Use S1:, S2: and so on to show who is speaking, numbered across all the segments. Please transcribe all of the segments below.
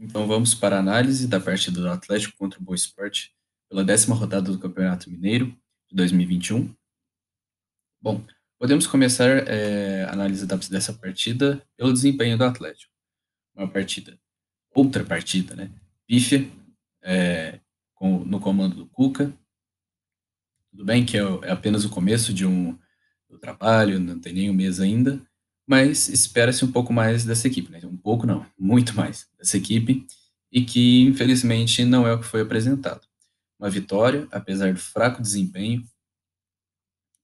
S1: Então vamos para a análise da partida do Atlético contra o Boa Esporte pela décima rodada do Campeonato Mineiro de 2021. Bom, podemos começar é, a análise dessa partida pelo desempenho do Atlético. Uma partida, outra partida, né? Pífia, é, com, no comando do Cuca. Tudo bem que é, é apenas o começo de um do trabalho, não tem nem um mês ainda, mas espera-se um pouco mais dessa equipe, né? Um pouco não, muito mais dessa equipe, e que infelizmente não é o que foi apresentado. Uma vitória, apesar do fraco desempenho,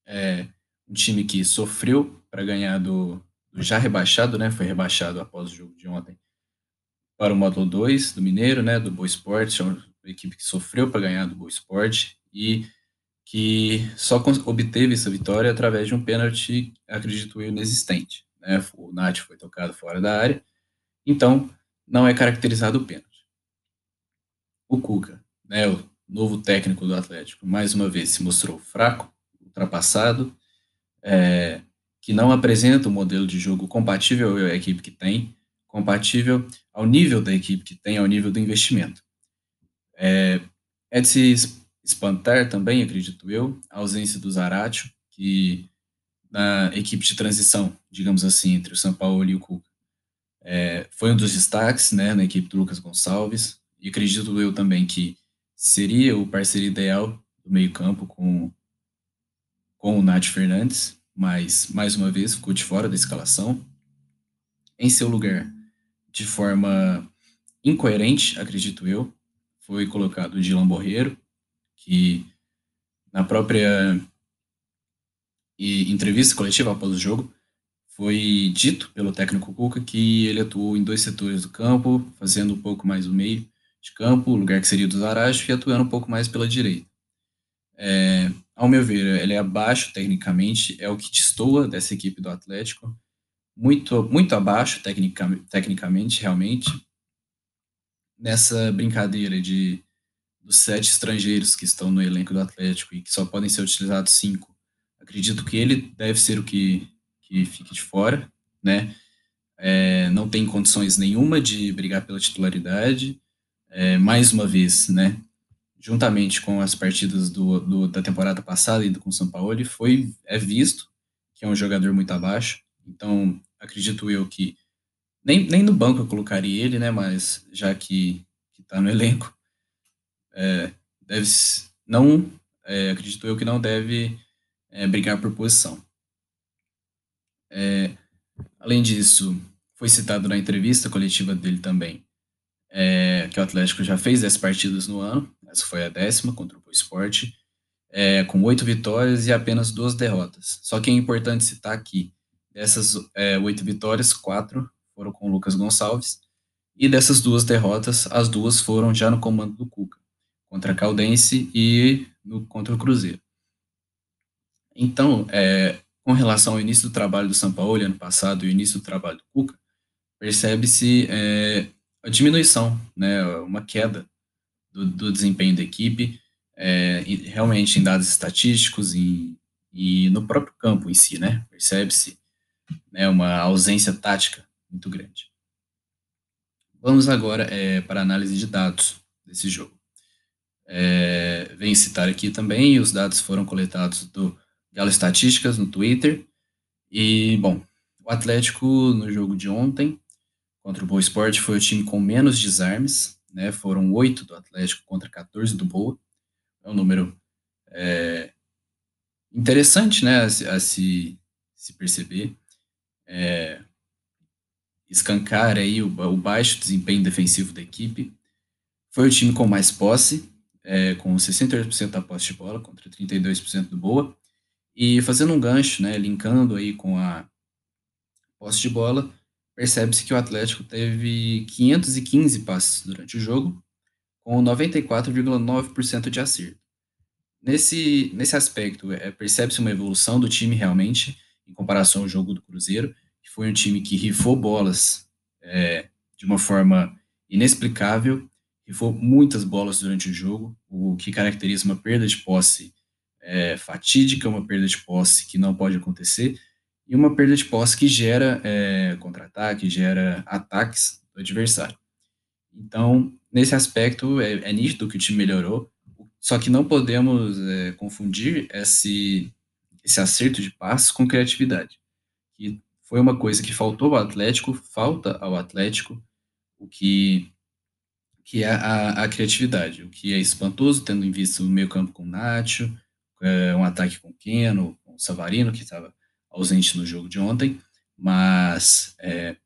S1: é um time que sofreu para ganhar do, do, já rebaixado, né? Foi rebaixado após o jogo de ontem para o módulo 2 do Mineiro, né? Do Boa Esporte, uma equipe que sofreu para ganhar do Boa Esporte e que só obteve essa vitória através de um pênalti, acredito eu, inexistente né? O Nath foi tocado fora da área, então não é caracterizado o pênalti. O Cuca, né, o novo técnico do Atlético, mais uma vez se mostrou fraco, ultrapassado, é, que não apresenta um modelo de jogo compatível à equipe que tem, compatível ao nível da equipe que tem, ao nível do investimento. É, é de se espantar também, acredito eu, a ausência do Zaratio, que na equipe de transição, digamos assim, entre o São Paulo e o Cuca. É, foi um dos destaques né, na equipe do Lucas Gonçalves, e acredito eu também que seria o parceiro ideal do meio-campo com, com o Nath Fernandes, mas mais uma vez ficou de fora da escalação. Em seu lugar, de forma incoerente, acredito eu, foi colocado o Dilan Borreiro, que na própria e entrevista coletiva após o jogo, foi dito pelo técnico Cuca que ele atuou em dois setores do campo, fazendo um pouco mais o meio de campo, o lugar que seria do Zaracho, e atuando um pouco mais pela direita. É, ao meu ver, ele é abaixo tecnicamente, é o que destoa dessa equipe do Atlético, muito, muito abaixo tecnica, tecnicamente, realmente, nessa brincadeira de dos sete estrangeiros que estão no elenco do Atlético e que só podem ser utilizados cinco Acredito que ele deve ser o que, que fique de fora, né? É, não tem condições nenhuma de brigar pela titularidade. É, mais uma vez, né? Juntamente com as partidas do, do, da temporada passada e do com o São Paulo, foi é visto que é um jogador muito abaixo. Então, acredito eu que nem, nem no banco eu colocaria ele, né? Mas já que está no elenco, é, deve não é, acredito eu que não deve é, brigar por posição. É, além disso, foi citado na entrevista coletiva dele também é, que o Atlético já fez 10 partidas no ano, essa foi a décima contra o Esporte, é, com oito vitórias e apenas duas derrotas. Só que é importante citar aqui, dessas é, oito vitórias, quatro foram com o Lucas Gonçalves, e dessas duas derrotas, as duas foram já no comando do Cuca, contra a Caldense e no, contra o Cruzeiro. Então, é, com relação ao início do trabalho do São Paulo ano passado e o início do trabalho do Cuca, percebe-se é, a diminuição, né, uma queda do, do desempenho da equipe, é, realmente em dados estatísticos e, e no próprio campo em si, né, percebe-se né, uma ausência tática muito grande. Vamos agora é, para a análise de dados desse jogo. É, venho citar aqui também, os dados foram coletados do Galo Estatísticas no Twitter. E, bom, o Atlético no jogo de ontem contra o Boa Esporte foi o time com menos desarmes, né? Foram oito do Atlético contra 14 do Boa. É um número é, interessante, né, a, a, se, se perceber. É, escancar aí o, o, baixo desempenho defensivo da equipe. Foi o time com mais posse, é, com 68% da posse de bola contra 32% do Boa. E fazendo um gancho, né, linkando aí com a posse de bola, percebe-se que o Atlético teve 515 passes durante o jogo, com 94,9% de acerto. Nesse, nesse aspecto, é, percebe-se uma evolução do time realmente, em comparação ao jogo do Cruzeiro, que foi um time que rifou bolas é, de uma forma inexplicável, rifou muitas bolas durante o jogo, o que caracteriza uma perda de posse é, fatídica, uma perda de posse que não pode acontecer, e uma perda de posse que gera é, contra-ataque, gera ataques do adversário. Então, nesse aspecto, é, é nítido que o time melhorou, só que não podemos é, confundir esse, esse acerto de passes com criatividade, que foi uma coisa que faltou ao Atlético, falta ao Atlético, o que, que é a, a criatividade, o que é espantoso, tendo em vista o meio campo com o Nacho, é, um ataque com o Keno, com o Savarino, que estava ausente no jogo de ontem, mas é,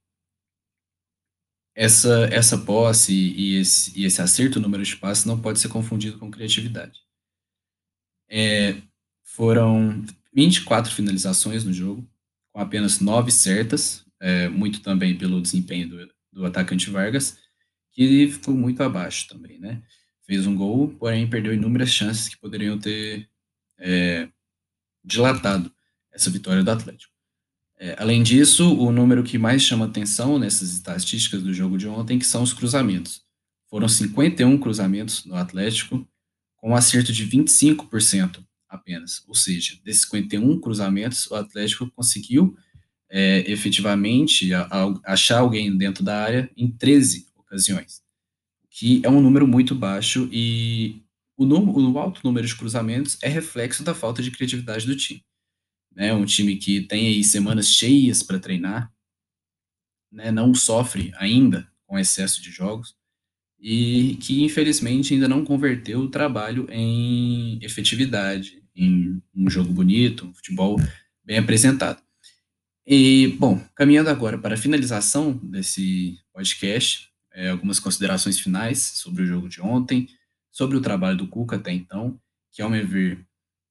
S1: essa, essa posse e esse, e esse acerto número de passes não pode ser confundido com criatividade. É, foram 24 finalizações no jogo, com apenas 9 certas, é, muito também pelo desempenho do, do atacante Vargas, que ficou muito abaixo também, né? Fez um gol, porém perdeu inúmeras chances que poderiam ter é, dilatado essa vitória do Atlético. É, além disso, o número que mais chama atenção nessas estatísticas do jogo de ontem que são os cruzamentos. Foram 51 cruzamentos no Atlético, com um acerto de 25% apenas. Ou seja, desses 51 cruzamentos, o Atlético conseguiu é, efetivamente a, a, achar alguém dentro da área em 13 ocasiões, que é um número muito baixo e o, o alto número de cruzamentos é reflexo da falta de criatividade do time né? Um time que tem aí semanas cheias para treinar, né? Não sofre ainda com excesso de jogos e que infelizmente ainda não converteu o trabalho em efetividade, em um jogo bonito, um futebol bem apresentado. E, bom, caminhando agora para a finalização desse podcast, é, algumas considerações finais sobre o jogo de ontem, sobre o trabalho do Cuca até então, que, ao meu ver,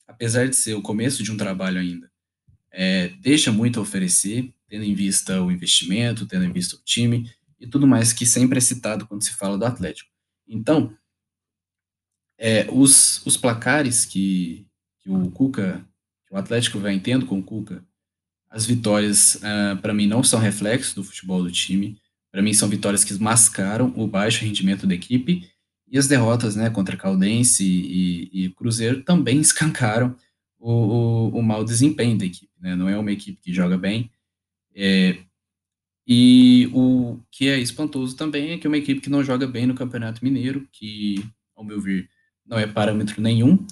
S1: apesar de ser o começo de um trabalho ainda, é, deixa muito a oferecer, tendo em vista o investimento, tendo em vista o time e tudo mais que sempre é citado quando se fala do Atlético. Então, é, os, os placares que, que o Cuca, que o Atlético vai tendo com o Cuca, as vitórias, uh, para mim, não são reflexos do futebol do time. Para mim, são vitórias que mascaram o baixo rendimento da equipe. E as derrotas né, contra Caldense e, e, Cruzeiro também escancaram o, o, o mau desempenho da equipe. Né? Não é uma equipe que joga bem. É, e o que é espantoso também é que é uma equipe que não joga bem no Campeonato Mineiro, que, ao meu ver, não é parâmetro nenhum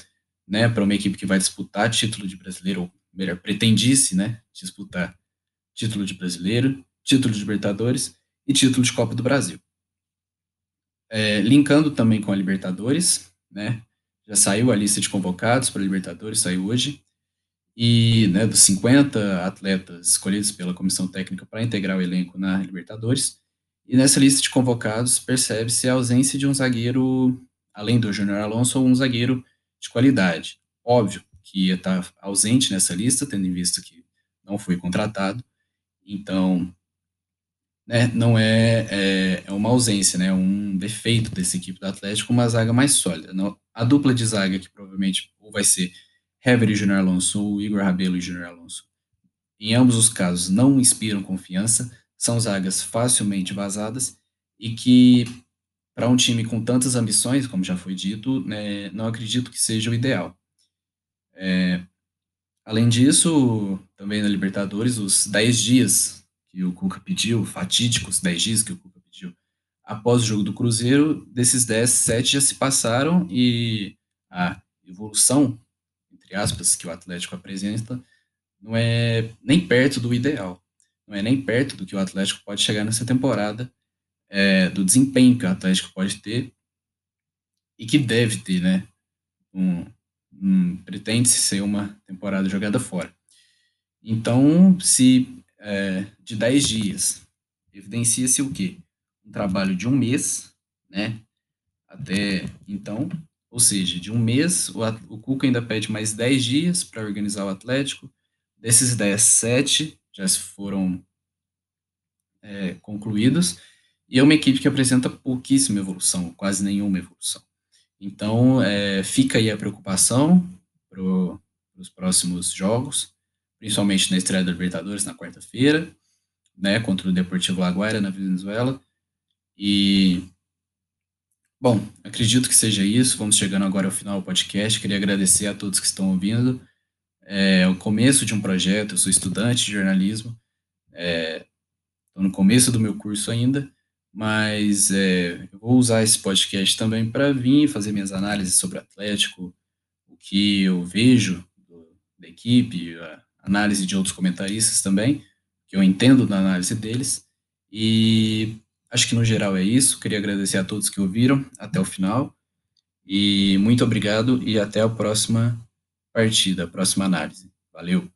S1: né, para uma equipe que vai disputar título de brasileiro, ou melhor, pretendisse né, disputar título de brasileiro, título de Libertadores e título de Copa do Brasil. É, linkando também com a Libertadores, né, já saiu a lista de convocados para a Libertadores, saiu hoje, e né, dos 50 atletas escolhidos pela comissão técnica para integrar o elenco na Libertadores. E nessa lista de convocados percebe-se a ausência de um zagueiro, além do Júnior Alonso, um zagueiro de qualidade. Óbvio que ia estar ausente nessa lista, tendo em vista que não foi contratado. Então, né, não é, é, é, uma ausência, né, um defeito dessa equipe do Atlético, uma zaga mais sólida. Não, a dupla de zaga, que provavelmente ou vai ser Hever e Júnior Alonso ou Igor Rabelo e Júnior Alonso, em ambos os casos não inspiram confiança, são zagas facilmente vazadas e que, para um time com tantas ambições, como já foi dito, né, não acredito que seja o ideal. É, além disso, também na Libertadores, os 10 dias que o Cuca pediu, fatídicos 10 dias que o Cuca pediu, após o jogo do Cruzeiro, desses 10, 7 já se passaram e a evolução, entre aspas, que o Atlético apresenta não é nem perto do ideal. Não é nem perto do que o Atlético pode chegar nessa temporada, é, do desempenho que o Atlético pode ter e que deve ter, né? Um, um, Pretende-se ser uma temporada jogada fora. Então, se é, de 10 dias. Evidencia-se o quê? Um trabalho de um mês, né? Até então, ou seja, de um mês, o, o Cuca ainda pede mais 10 dias para organizar o Atlético. Desses 10, 7 já foram é, concluídos. E é uma equipe que apresenta pouquíssima evolução, quase nenhuma evolução. Então, é, fica aí a preocupação para os próximos jogos principalmente na estreia da Libertadores na quarta-feira, né, contra o Deportivo Laguaira na Venezuela. E bom, acredito que seja isso. Vamos chegando agora ao final do podcast. Queria agradecer a todos que estão ouvindo. É o começo de um projeto. Eu sou estudante de jornalismo. Estou é, no começo do meu curso ainda, mas é, eu vou usar esse podcast também para vir fazer minhas análises sobre Atlético, o que eu vejo do, da equipe, a análise de outros comentaristas também, que eu entendo da análise deles. E acho que no geral é isso. Queria agradecer a todos que ouviram até o final. E muito obrigado e até a próxima partida, a próxima análise. Valeu!